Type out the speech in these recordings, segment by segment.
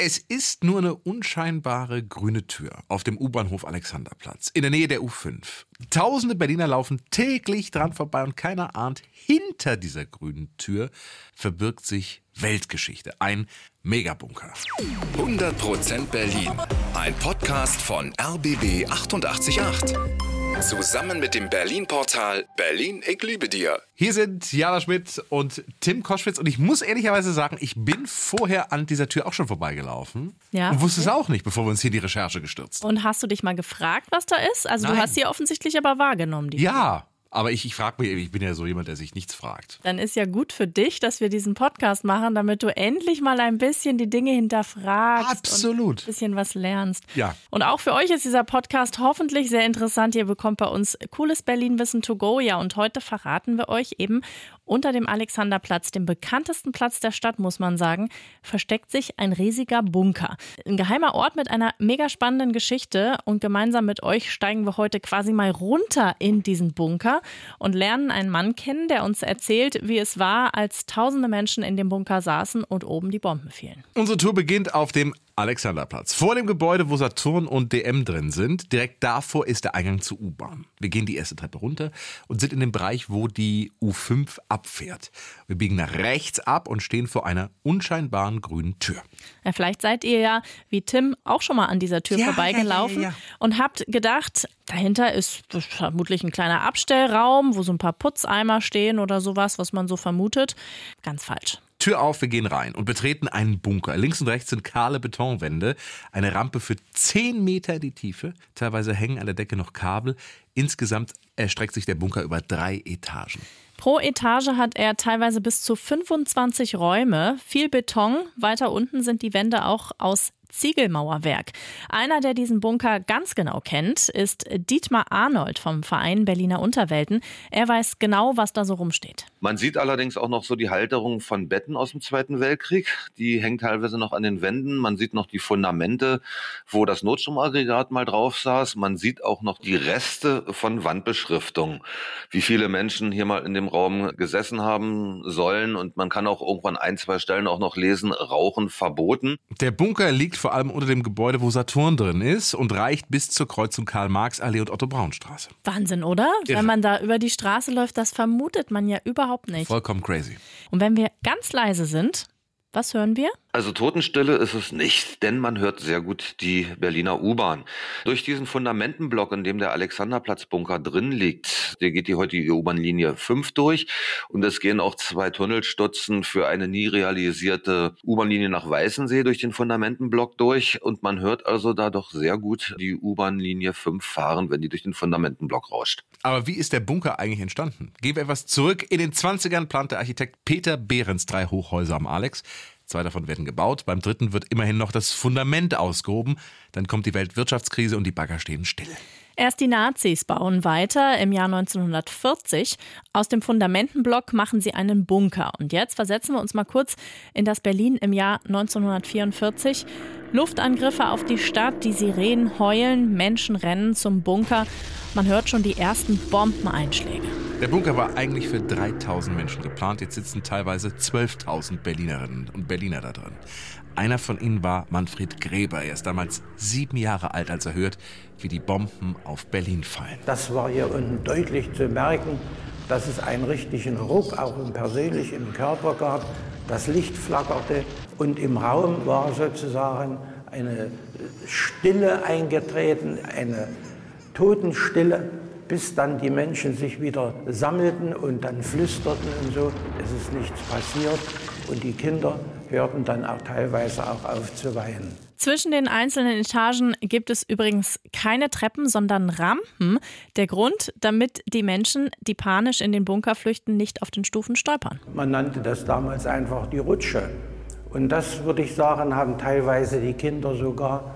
Es ist nur eine unscheinbare grüne Tür auf dem U-Bahnhof Alexanderplatz in der Nähe der U5. Tausende Berliner laufen täglich dran vorbei und keiner ahnt, hinter dieser grünen Tür verbirgt sich Weltgeschichte, ein Megabunker. 100% Berlin. Ein Podcast von RBB 888. Zusammen mit dem Berlin-Portal Berlin, ich liebe dir. Hier sind Jana Schmidt und Tim Koschwitz und ich muss ehrlicherweise sagen, ich bin vorher an dieser Tür auch schon vorbeigelaufen Ja. und wusste es auch nicht, bevor wir uns hier in die Recherche gestürzt. Und hast du dich mal gefragt, was da ist? Also du Nein. hast sie offensichtlich aber wahrgenommen. Die Ja, aber ich, ich frage mich, ich bin ja so jemand, der sich nichts fragt. Dann ist ja gut für dich, dass wir diesen Podcast machen, damit du endlich mal ein bisschen die Dinge hinterfragst. Absolut. Und ein bisschen was lernst. Ja. Und auch für euch ist dieser Podcast hoffentlich sehr interessant. Ihr bekommt bei uns cooles Berlin-Wissen to go. Ja, und heute verraten wir euch eben unter dem Alexanderplatz, dem bekanntesten Platz der Stadt, muss man sagen, versteckt sich ein riesiger Bunker. Ein geheimer Ort mit einer mega spannenden Geschichte. Und gemeinsam mit euch steigen wir heute quasi mal runter in diesen Bunker und lernen einen Mann kennen, der uns erzählt, wie es war, als tausende Menschen in dem Bunker saßen und oben die Bomben fielen. Unsere Tour beginnt auf dem Alexanderplatz. Vor dem Gebäude, wo Saturn und DM drin sind. Direkt davor ist der Eingang zur U-Bahn. Wir gehen die erste Treppe runter und sind in dem Bereich, wo die U5 abfährt. Wir biegen nach rechts ab und stehen vor einer unscheinbaren grünen Tür. Ja, vielleicht seid ihr ja, wie Tim, auch schon mal an dieser Tür Ja, vorbeigelaufen ja, und habt gedacht, dahinter ist vermutlich ein kleiner Abstellraum, wo so ein paar Putzeimer stehen oder sowas, was man so vermutet. Ganz falsch. Tür auf, wir gehen rein und betreten einen Bunker. Links und rechts sind kahle Betonwände, eine Rampe für 10 Meter die Tiefe. Teilweise hängen an der Decke noch Kabel. Insgesamt erstreckt sich der Bunker über drei Etagen. Pro Etage hat er teilweise bis zu 25 Räume, viel Beton. Weiter unten sind die Wände auch aus Ziegelmauerwerk. Einer, der diesen Bunker ganz genau kennt, ist Dietmar Arnold vom Verein Berliner Unterwelten. Er weiß genau, was da so rumsteht. Man sieht allerdings auch noch so die Halterung von Betten aus dem Zweiten Weltkrieg. Die hängen teilweise noch an den Wänden. Man sieht noch die Fundamente, wo das Notstromaggregat mal drauf saß. Man sieht auch noch die Reste von Wandbeschriftung. Wie viele Menschen hier mal in dem Raum gesessen haben sollen. Und man kann auch irgendwann ein, zwei Stellen auch noch lesen, Rauchen verboten. Der Bunker liegt vor allem unter dem Gebäude, wo Saturn drin ist und reicht bis zur Kreuzung Karl-Marx-Allee und Otto-Braun-Straße. Wahnsinn, oder? Irre. Wenn man da über die Straße läuft, das vermutet man ja überhaupt nicht. Vollkommen crazy. Und wenn wir ganz leise sind, was hören wir? Also Totenstille ist es nicht, denn man hört sehr gut die Berliner U-Bahn. Durch diesen Fundamentenblock, in dem der Alexanderplatzbunker drin liegt, der geht die heutige U-Bahn-Linie 5 durch und es gehen auch zwei Tunnelstutzen für eine nie realisierte U-Bahn-Linie nach Weißensee durch den Fundamentenblock durch und man hört also da doch sehr gut die U-Bahn-Linie 5 fahren, wenn die durch den Fundamentenblock rauscht. Aber wie ist der Bunker eigentlich entstanden? Gehen wir etwas zurück. In den 20ern plante Architekt Peter Behrens drei Hochhäuser am Alex. Zwei davon werden gebaut. Beim dritten wird immerhin noch das Fundament ausgehoben. Dann kommt die Weltwirtschaftskrise und die Bagger stehen still. Erst die Nazis bauen weiter im Jahr 1940. Aus dem Fundamentenblock machen sie einen Bunker. Und jetzt versetzen wir uns mal kurz in das Berlin im Jahr 1944. Luftangriffe auf die Stadt, die Sirenen heulen, Menschen rennen zum Bunker. Man hört schon die ersten Bombeneinschläge. Der Bunker war eigentlich für 3000 Menschen geplant. Jetzt sitzen teilweise 12.000 Berlinerinnen und Berliner da drin. Einer von ihnen war Manfred Gräber. Er ist damals sieben Jahre alt, als er hört, wie die Bomben auf Berlin fallen. Das war hier unten deutlich zu merken, dass es einen richtigen Ruck auch im persönlich im Körper gab. Das Licht flackerte und im Raum war sozusagen eine Stille eingetreten, eine Totenstille, bis dann die Menschen sich wieder sammelten und dann flüsterten und so. Es ist nichts passiert und die Kinder hörten dann auch teilweise auch auf zu weinen. Zwischen den einzelnen Etagen gibt es übrigens keine Treppen, sondern Rampen. Der Grund, damit die Menschen, die panisch in den Bunker flüchten, nicht auf den Stufen stolpern. Man nannte das damals einfach die Rutsche. Und das, würde ich sagen, haben teilweise die Kinder sogar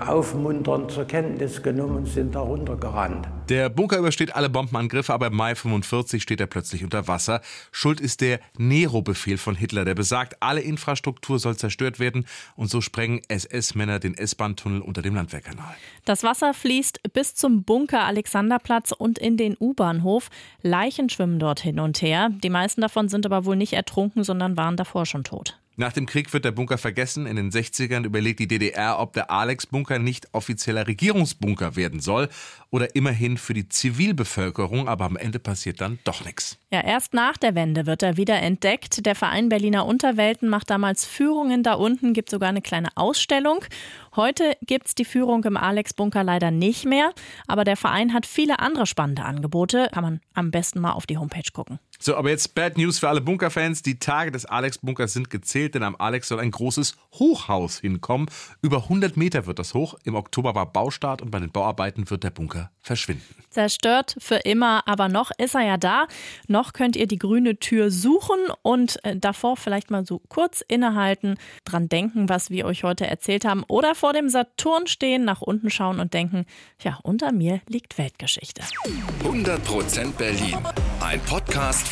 aufmunternd zur Kenntnis genommen und sind darunter gerannt. Der Bunker übersteht alle Bombenangriffe, aber im Mai 45 steht er plötzlich unter Wasser. Schuld ist der Nero-Befehl von Hitler, der besagt, alle Infrastruktur soll zerstört werden und so sprengen SS-Männer den S-Bahn-Tunnel unter dem Landwehrkanal. Das Wasser fließt bis zum Bunker Alexanderplatz und in den U-Bahnhof. Leichen schwimmen dort hin und her. Die meisten davon sind aber wohl nicht ertrunken, sondern waren davor schon tot. Nach dem Krieg wird der Bunker vergessen. In den 60ern überlegt die DDR, ob der Alex-Bunker nicht offizieller Regierungsbunker werden soll oder immerhin für die Zivilbevölkerung, aber am Ende passiert dann doch nichts. Ja, erst nach der Wende wird er wieder entdeckt. Der Verein Berliner Unterwelten macht damals Führungen da unten, gibt sogar eine kleine Ausstellung. Heute gibt es die Führung im Alex-Bunker leider nicht mehr, aber der Verein hat viele andere spannende Angebote. Kann man am besten mal auf die Homepage gucken. So, aber jetzt Bad News für alle Bunkerfans. Die Tage des Alex-Bunkers sind gezählt, denn am Alex soll ein großes Hochhaus hinkommen. Über 100 Meter wird das hoch. Im Oktober war Baustart und bei den Bauarbeiten wird der Bunker verschwinden. Zerstört für immer, aber noch ist er ja da. Noch könnt ihr die grüne Tür suchen und äh, davor vielleicht mal so kurz innehalten, dran denken, was wir euch heute erzählt haben oder vor dem Saturn stehen, nach unten schauen und denken, ja, unter mir liegt Weltgeschichte. 100% Berlin. Ein Podcast